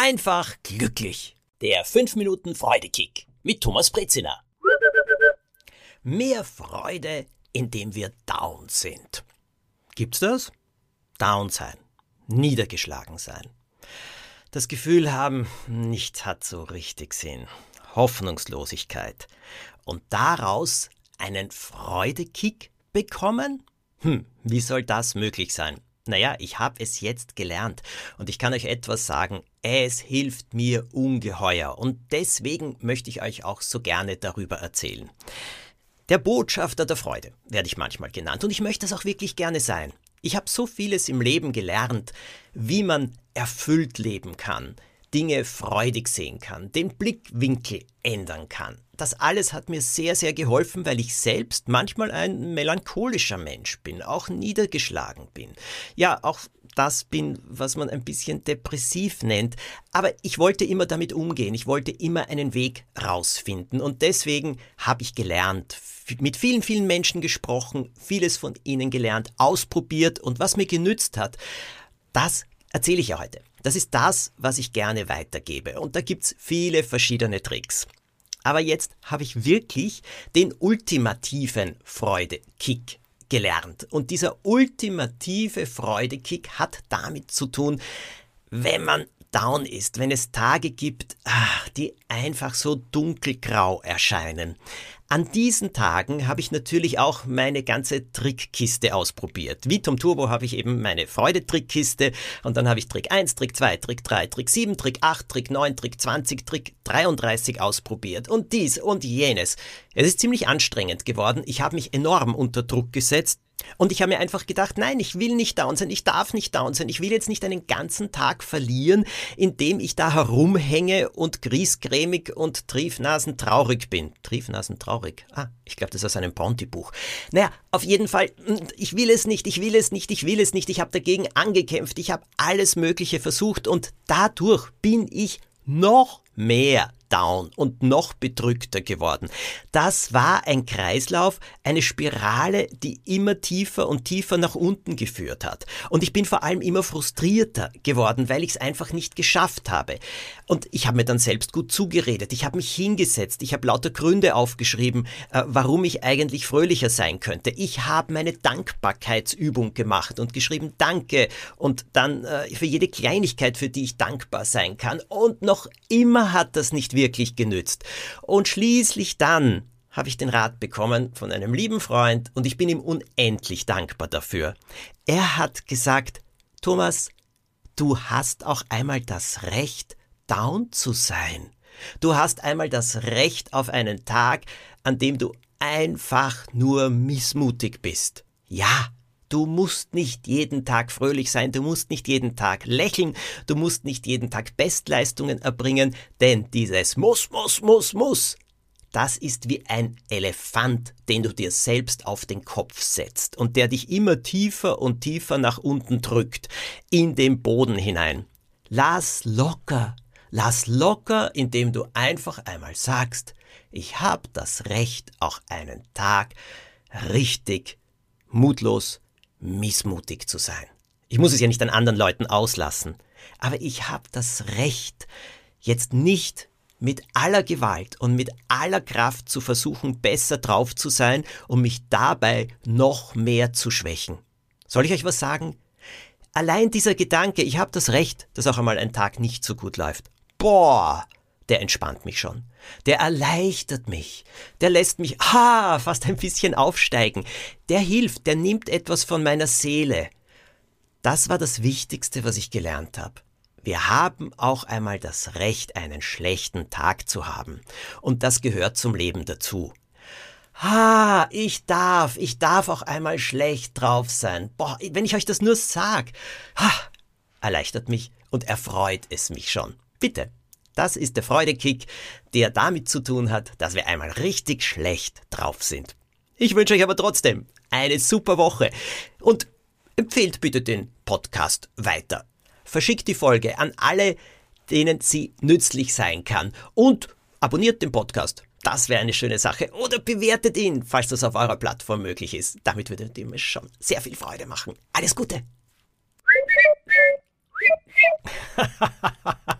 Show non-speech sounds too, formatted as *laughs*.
einfach glücklich. Der 5 Minuten Freudekick mit Thomas Brezina. Mehr Freude, indem wir down sind. Gibt's das? Down sein, niedergeschlagen sein. Das Gefühl haben, nichts hat so richtig Sinn. Hoffnungslosigkeit. Und daraus einen Freudekick bekommen? Hm, wie soll das möglich sein? Naja, ich habe es jetzt gelernt und ich kann euch etwas sagen, es hilft mir ungeheuer und deswegen möchte ich euch auch so gerne darüber erzählen. Der Botschafter der Freude werde ich manchmal genannt und ich möchte es auch wirklich gerne sein. Ich habe so vieles im Leben gelernt, wie man erfüllt leben kann, Dinge freudig sehen kann, den Blickwinkel ändern kann. Das alles hat mir sehr, sehr geholfen, weil ich selbst manchmal ein melancholischer Mensch bin, auch niedergeschlagen bin. Ja, auch das bin, was man ein bisschen depressiv nennt. Aber ich wollte immer damit umgehen. Ich wollte immer einen Weg rausfinden. Und deswegen habe ich gelernt, mit vielen, vielen Menschen gesprochen, vieles von ihnen gelernt, ausprobiert und was mir genützt hat, das erzähle ich ja heute. Das ist das, was ich gerne weitergebe. Und da gibt's viele verschiedene Tricks. Aber jetzt habe ich wirklich den ultimativen Freudekick gelernt. Und dieser ultimative Freudekick hat damit zu tun, wenn man down ist, wenn es Tage gibt, ach, die einfach so dunkelgrau erscheinen. An diesen Tagen habe ich natürlich auch meine ganze Trickkiste ausprobiert. Wie Tom Turbo habe ich eben meine Freude-Trickkiste und dann habe ich Trick 1, Trick 2, Trick 3, Trick 7, Trick 8, Trick 9, Trick 20, Trick 33 ausprobiert und dies und jenes. Es ist ziemlich anstrengend geworden. Ich habe mich enorm unter Druck gesetzt. Und ich habe mir einfach gedacht, nein, ich will nicht down sein, ich darf nicht down sein, ich will jetzt nicht einen ganzen Tag verlieren, indem ich da herumhänge und griesgrämig und triefnasentraurig bin. Triefnasentraurig. Ah, ich glaube, das ist aus einem Bounty-Buch. Naja, auf jeden Fall, hm, ich will es nicht, ich will es nicht, ich will es nicht, ich habe dagegen angekämpft, ich habe alles Mögliche versucht und dadurch bin ich noch mehr down und noch bedrückter geworden. Das war ein Kreislauf, eine Spirale, die immer tiefer und tiefer nach unten geführt hat. Und ich bin vor allem immer frustrierter geworden, weil ich es einfach nicht geschafft habe. Und ich habe mir dann selbst gut zugeredet. Ich habe mich hingesetzt. Ich habe lauter Gründe aufgeschrieben, äh, warum ich eigentlich fröhlicher sein könnte. Ich habe meine Dankbarkeitsübung gemacht und geschrieben Danke und dann äh, für jede Kleinigkeit, für die ich dankbar sein kann. Und noch immer hat das nicht wirklich genützt. Und schließlich dann habe ich den Rat bekommen von einem lieben Freund und ich bin ihm unendlich dankbar dafür. Er hat gesagt, Thomas, du hast auch einmal das Recht, down zu sein. Du hast einmal das Recht auf einen Tag, an dem du einfach nur missmutig bist. Ja, Du musst nicht jeden Tag fröhlich sein, du musst nicht jeden Tag lächeln, du musst nicht jeden Tag Bestleistungen erbringen, denn dieses muss, muss, muss, muss, das ist wie ein Elefant, den du dir selbst auf den Kopf setzt und der dich immer tiefer und tiefer nach unten drückt, in den Boden hinein. Lass locker, lass locker, indem du einfach einmal sagst, ich hab das Recht, auch einen Tag richtig mutlos missmutig zu sein. Ich muss es ja nicht an anderen Leuten auslassen, aber ich habe das Recht, jetzt nicht mit aller Gewalt und mit aller Kraft zu versuchen, besser drauf zu sein, um mich dabei noch mehr zu schwächen. Soll ich euch was sagen? Allein dieser Gedanke, ich habe das Recht, dass auch einmal ein Tag nicht so gut läuft. Boah, der entspannt mich schon. Der erleichtert mich. Der lässt mich, ha, fast ein bisschen aufsteigen. Der hilft, der nimmt etwas von meiner Seele. Das war das Wichtigste, was ich gelernt habe. Wir haben auch einmal das Recht, einen schlechten Tag zu haben. Und das gehört zum Leben dazu. Ha, ich darf, ich darf auch einmal schlecht drauf sein. Boah, wenn ich euch das nur sag, ha, erleichtert mich und erfreut es mich schon. Bitte, das ist der Freudekick, der damit zu tun hat, dass wir einmal richtig schlecht drauf sind. Ich wünsche euch aber trotzdem eine super Woche und empfehlt bitte den Podcast weiter. Verschickt die Folge an alle, denen sie nützlich sein kann und abonniert den Podcast. Das wäre eine schöne Sache. Oder bewertet ihn, falls das auf eurer Plattform möglich ist. Damit würdet ihr mir schon sehr viel Freude machen. Alles Gute! *laughs*